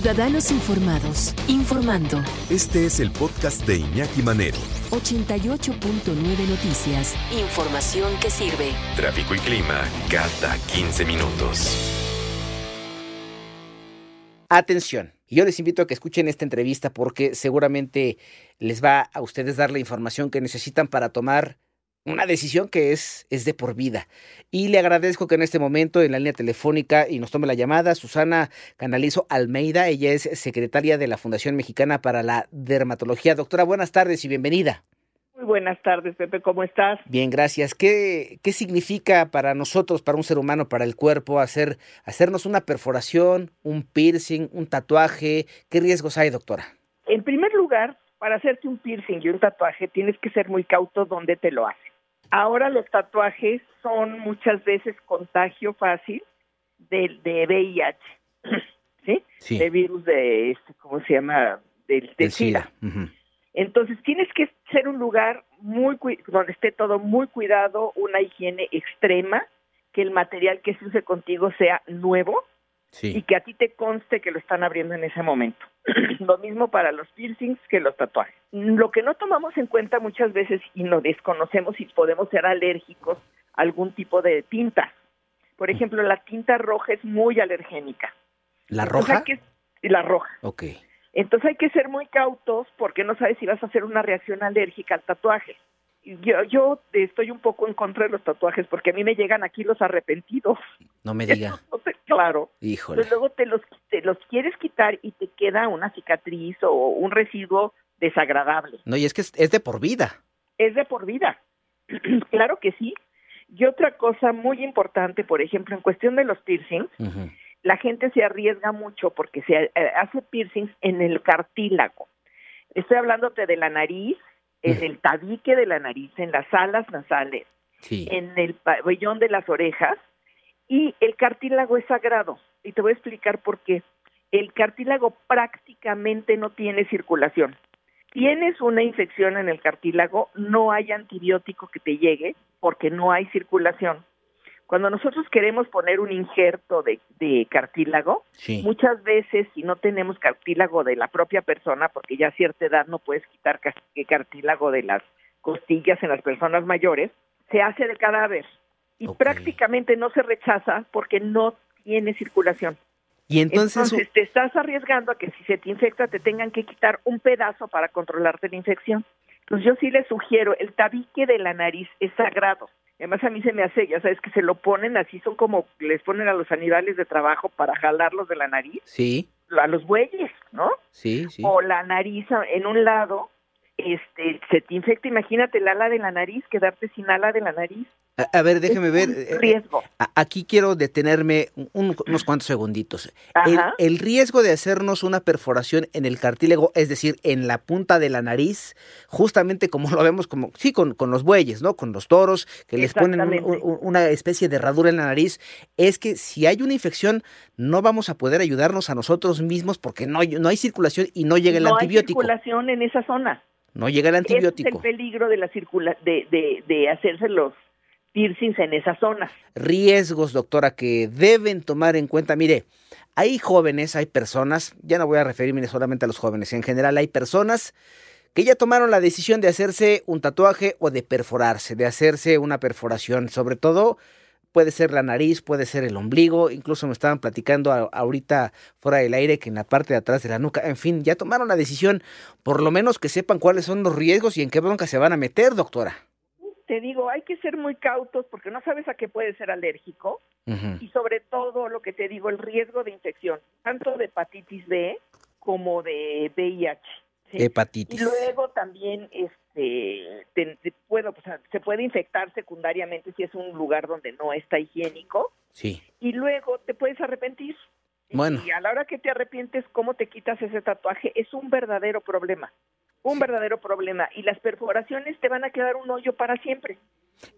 Ciudadanos Informados, informando. Este es el podcast de Iñaki Manero. 88.9 Noticias. Información que sirve. Tráfico y clima cada 15 minutos. Atención, yo les invito a que escuchen esta entrevista porque seguramente les va a ustedes dar la información que necesitan para tomar una decisión que es, es de por vida. Y le agradezco que en este momento en la línea telefónica y nos tome la llamada Susana Canalizo Almeida. Ella es secretaria de la Fundación Mexicana para la Dermatología. Doctora, buenas tardes y bienvenida. Muy buenas tardes, Pepe, ¿cómo estás? Bien, gracias. ¿Qué, qué significa para nosotros, para un ser humano, para el cuerpo, hacer, hacernos una perforación, un piercing, un tatuaje? ¿Qué riesgos hay, doctora? En primer lugar, para hacerte un piercing y un tatuaje tienes que ser muy cauto donde te lo haces. Ahora los tatuajes son muchas veces contagio fácil de, de VIH, ¿sí? Sí. De virus de, este, ¿cómo se llama? Del, del SIDA. Entonces tienes que ser un lugar muy donde esté todo muy cuidado, una higiene extrema, que el material que se use contigo sea nuevo y que a ti te conste que lo están abriendo en ese momento. lo mismo para los piercings que los tatuajes. Lo que no tomamos en cuenta muchas veces y lo desconocemos y podemos ser alérgicos a algún tipo de tinta. Por ejemplo, la tinta roja es muy alergénica. ¿La Entonces roja? que- la roja. Ok. Entonces hay que ser muy cautos porque no sabes si vas a hacer una reacción alérgica al tatuaje. Yo, yo estoy un poco en contra de los tatuajes porque a mí me llegan aquí los arrepentidos. No me diga. Entonces, claro. Híjole. Entonces luego te los, te los quieres quitar y te queda una cicatriz o un residuo desagradable. No, y es que es, es de por vida. Es de por vida. claro que sí. Y otra cosa muy importante, por ejemplo, en cuestión de los piercings, la gente se arriesga mucho porque se eh, hace piercings en el cartílago. Estoy hablándote de la nariz, en el tabique de la nariz, en las alas nasales, Sí. en el pabellón de las orejas y el cartílago es sagrado. Y te voy a explicar por qué. El cartílago prácticamente no tiene circulación. Tienes una infección en el cartílago, no hay antibiótico que te llegue porque no hay circulación. Cuando nosotros queremos poner un injerto de, de cartílago, Sí. muchas veces si no tenemos cartílago de la propia persona, porque ya a cierta edad no puedes quitar cartílago de las costillas en las personas mayores, se hace de cadáver y prácticamente no se rechaza porque no tiene circulación. Y entonces, Entonces te estás arriesgando a que si se te infecta te tengan que quitar un pedazo para controlarte la infección. Entonces yo sí les sugiero, el tabique de la nariz es sagrado. Además a mí se me hace, ya sabes que se lo ponen así, son como les ponen a los animales de trabajo para jalarlos de la nariz, sí, a los bueyes, ¿no? sí, sí. O la nariz en un lado, este, se te infecta, imagínate el ala de la nariz, quedarte sin ala de la nariz. A, a ver, déjeme Es ver. un eh, eh, riesgo. Aquí quiero detenerme un- unos cuantos segunditos. El, riesgo de hacernos una perforación en el cartílago, es decir, en la punta de la nariz, justamente como lo vemos como, sí, con, con los bueyes, ¿no? Con los toros, que les ponen un- Exactamente. un- una especie de herradura en la nariz, es que si hay una infección, no vamos a poder ayudarnos a nosotros mismos porque no, hay- no hay circulación y no llega el no hay antibiótico. circulación en esa zona. No llega el Ese es antibiótico. el peligro de la circula de, de, de hacerse los piercings en esa zona. riesgos, doctora, que deben tomar en cuenta. Mire, hay jóvenes, hay personas, ya no voy a referirme solamente a los jóvenes, en general hay personas que ya tomaron la decisión de hacerse un tatuaje o de perforarse, de hacerse una perforación, sobre todo puede ser la nariz, puede ser el ombligo, incluso me estaban platicando a- ahorita fuera del aire que en la parte de atrás de la nuca, en fin, ya tomaron la decisión, por lo menos que sepan cuáles son los riesgos y en qué bronca se van a meter, doctora. Te digo, hay que ser muy cautos porque no sabes a qué puede ser alérgico y sobre todo lo que te digo, el riesgo de infección, tanto de hepatitis B como de VIH. ¿Sí? Hepatitis. Y luego también, este, te- te puedo, o sea, se puede infectar secundariamente si es un lugar donde no está higiénico Sí. y luego te puedes arrepentir. Bueno. Y a la hora que te arrepientes, ¿cómo te quitas ese tatuaje? Es un verdadero problema. Un verdadero problema. Y las perforaciones te van a quedar un hoyo para siempre.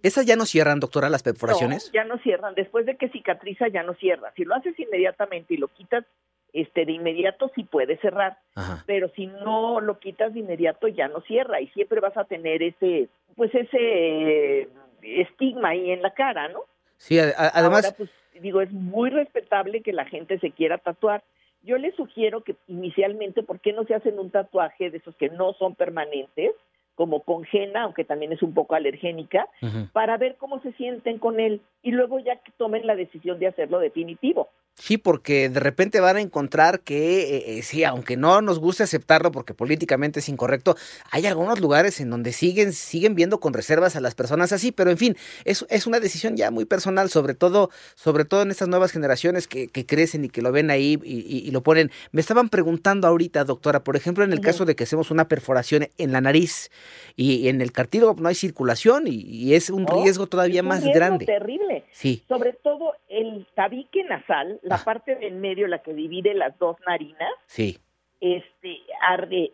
¿Esas ya no cierran, doctora, las perforaciones? No, ya no cierran. Después de que cicatriza, ya no cierra. Si lo haces inmediatamente y lo quitas este de inmediato, sí puede cerrar. Ajá. Pero si no lo quitas de inmediato, ya no cierra. Y siempre vas a tener ese, pues ese eh, estigma ahí en la cara, ¿no? Sí, además, Ahora, pues, digo, es muy respetable que la gente se quiera tatuar, yo les sugiero que inicialmente, ¿por qué no se hacen un tatuaje de esos que no son permanentes? como congena, aunque también es un poco alergénica, para ver cómo se sienten con él y luego ya que tomen la decisión de hacerlo definitivo. Sí, porque de repente van a encontrar que, eh, eh, sí, aunque no nos guste aceptarlo porque políticamente es incorrecto, hay algunos lugares en donde siguen, siguen viendo con reservas a las personas así, pero en fin, es, es una decisión ya muy personal, sobre todo, sobre todo en estas nuevas generaciones que, que crecen y que lo ven ahí y, lo ponen. Me estaban preguntando ahorita, doctora, por ejemplo, en el caso de que hacemos una perforación en la nariz y, en el cartílago no hay circulación y, es un riesgo todavía más grande. Terrible. Sí. Sobre todo el tabique nasal la parte del medio, la que divide las dos narinas, sí. este, arde,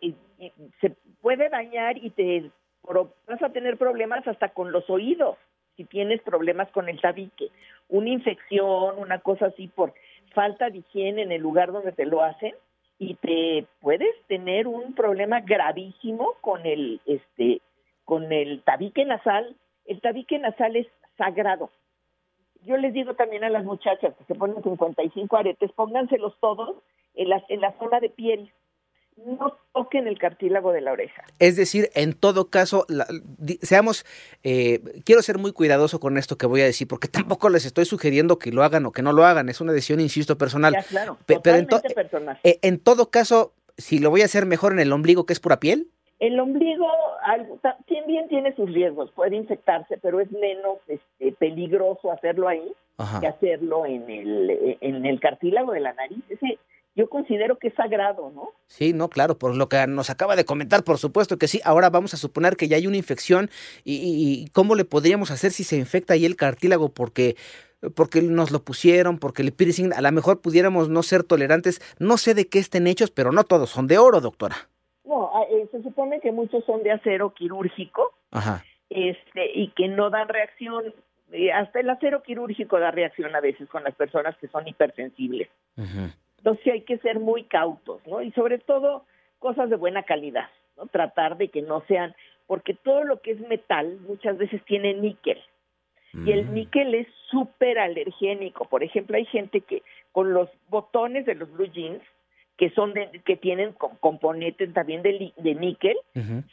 se puede dañar y te vas a tener problemas hasta con los oídos si tienes problemas con el tabique. Una infección, una cosa así por falta de higiene en el lugar donde te lo hacen y te puedes tener un problema gravísimo con el este con el tabique nasal. El tabique nasal es sagrado yo les digo también a las muchachas que se ponen 55 aretes, pónganselos todos en la, en la zona de piel. No toquen el cartílago de la oreja. Es decir, en todo caso, seamos, eh, quiero ser muy cuidadoso con esto que voy a decir, porque tampoco les estoy sugiriendo que lo hagan o que no lo hagan, es una decisión, insisto, personal. claro, pero en, personal. Eh, en todo caso, si lo voy a hacer mejor en el ombligo, que es pura piel. El ombligo también tiene sus riesgos, puede infectarse, pero es menos este, peligroso hacerlo ahí que hacerlo en el, en el cartílago de la nariz. Ese, yo considero que es sagrado, ¿no? Sí, no, claro, por lo que nos acaba de comentar, por supuesto que sí. Ahora vamos a suponer que ya hay una infección y, cómo le podríamos hacer si se infecta ahí el cartílago porque porque nos lo pusieron, porque el piercing, a lo mejor pudiéramos no ser tolerantes, no sé de qué estén hechos, pero no todos son de oro, doctora. No, eh, supone que muchos son de acero quirúrgico Este, y que no dan reacción. hasta el acero quirúrgico da reacción a veces con las personas que son hipersensibles. Entonces hay que ser muy cautos, ¿no? Y sobre todo cosas de buena calidad, ¿no? Tratar de que no sean, porque todo lo que es metal muchas veces tiene níquel. Y el mm. níquel es súper alergénico. Por ejemplo, hay gente que con los botones de los blue jeans que son que tienen componentes también de, de níquel,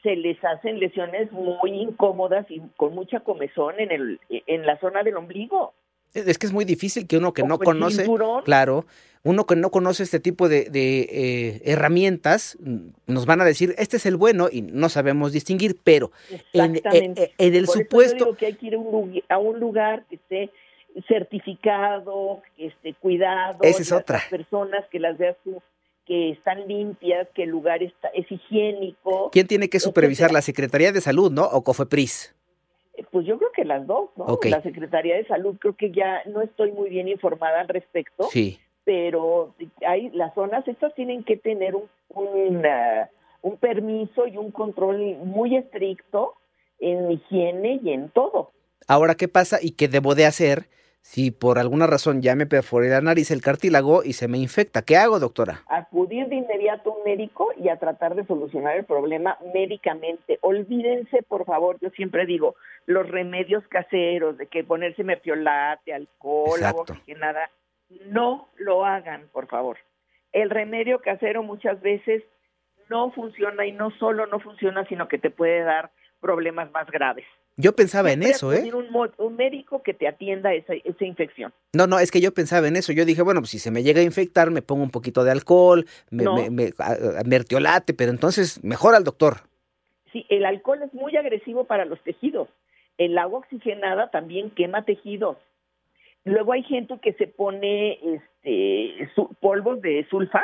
se les hacen lesiones muy incómodas y con mucha comezón en el en la zona del ombligo. Es que es muy difícil que uno que no conoce, claro, uno que no conoce este tipo de, eh, herramientas, mm, nos van a decir, este es el bueno y no sabemos distinguir, pero en, en, el supuesto... que hay que ir a un lugar, que esté certificado, que esté cuidado. Esa es otra. personas que las veas tú que están limpias, que el lugar está, es higiénico. ¿Quién tiene que supervisar? ¿La Secretaría de Salud, no? ¿O COFEPRIS? Eh, pues yo creo que las dos, ¿no? La Secretaría de Salud, creo que ya no estoy muy bien informada al respecto. Sí. Pero hay las zonas estas tienen que tener un, un, un permiso y un control muy estricto en higiene y en todo. Ahora, ¿qué pasa y qué debo de hacer si por alguna razón ya me perforé la nariz, el cartílago y se me infecta, ¿qué hago, doctora? Acudir de inmediato a un médico y a tratar de solucionar el problema médicamente. Olvídense, por favor, yo siempre digo, los remedios caseros, de que ponerse mertiolate, alcohol, agua oxigenada, no lo hagan, por favor. El remedio casero muchas veces no funciona y no solo no funciona, sino que te puede dar problemas más graves. Yo pensaba en eso, ¿eh? Un, un, médico que te atienda esa, esa, infección. No, no, es que yo pensaba en eso. Yo dije, bueno, pues si se me llega a infectar, me pongo un poquito de alcohol, me, me, mertiolate, pero entonces mejor al doctor. Sí, el alcohol es muy agresivo para los tejidos. El agua oxigenada también quema tejidos. Luego hay gente que se pone este polvos de sulfa,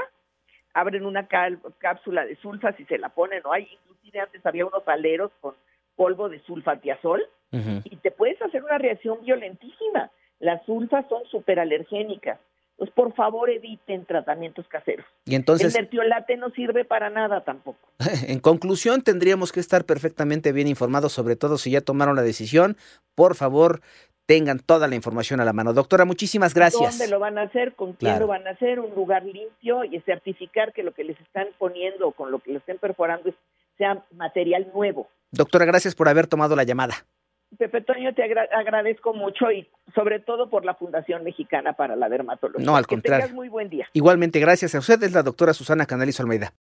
abren una cápsula de sulfa y se la ponen, ¿no? Hay, inclusive antes había unos aleros con polvo de sulfatiazol y te puedes hacer una reacción violentísima. Las sulfas son súper alergénicas. Pues por favor eviten tratamientos caseros. Y entonces el mertiolate no sirve para nada tampoco. En conclusión, tendríamos que estar perfectamente bien informados, sobre todo si ya tomaron la decisión. Por favor, tengan toda la información a la mano. Doctora, muchísimas gracias. ¿Dónde lo van a hacer? ¿Con quién lo van a hacer? Un lugar limpio y certificar que lo que les están poniendo con lo que lo estén perforando sea material nuevo. Doctora, gracias por haber tomado la llamada. Pepe Toño, te agradezco mucho y sobre todo por la Fundación Mexicana para la Dermatología. No, al contrario. muy buen día. Igualmente, gracias a usted, es la doctora Susana Canalizo Almeida.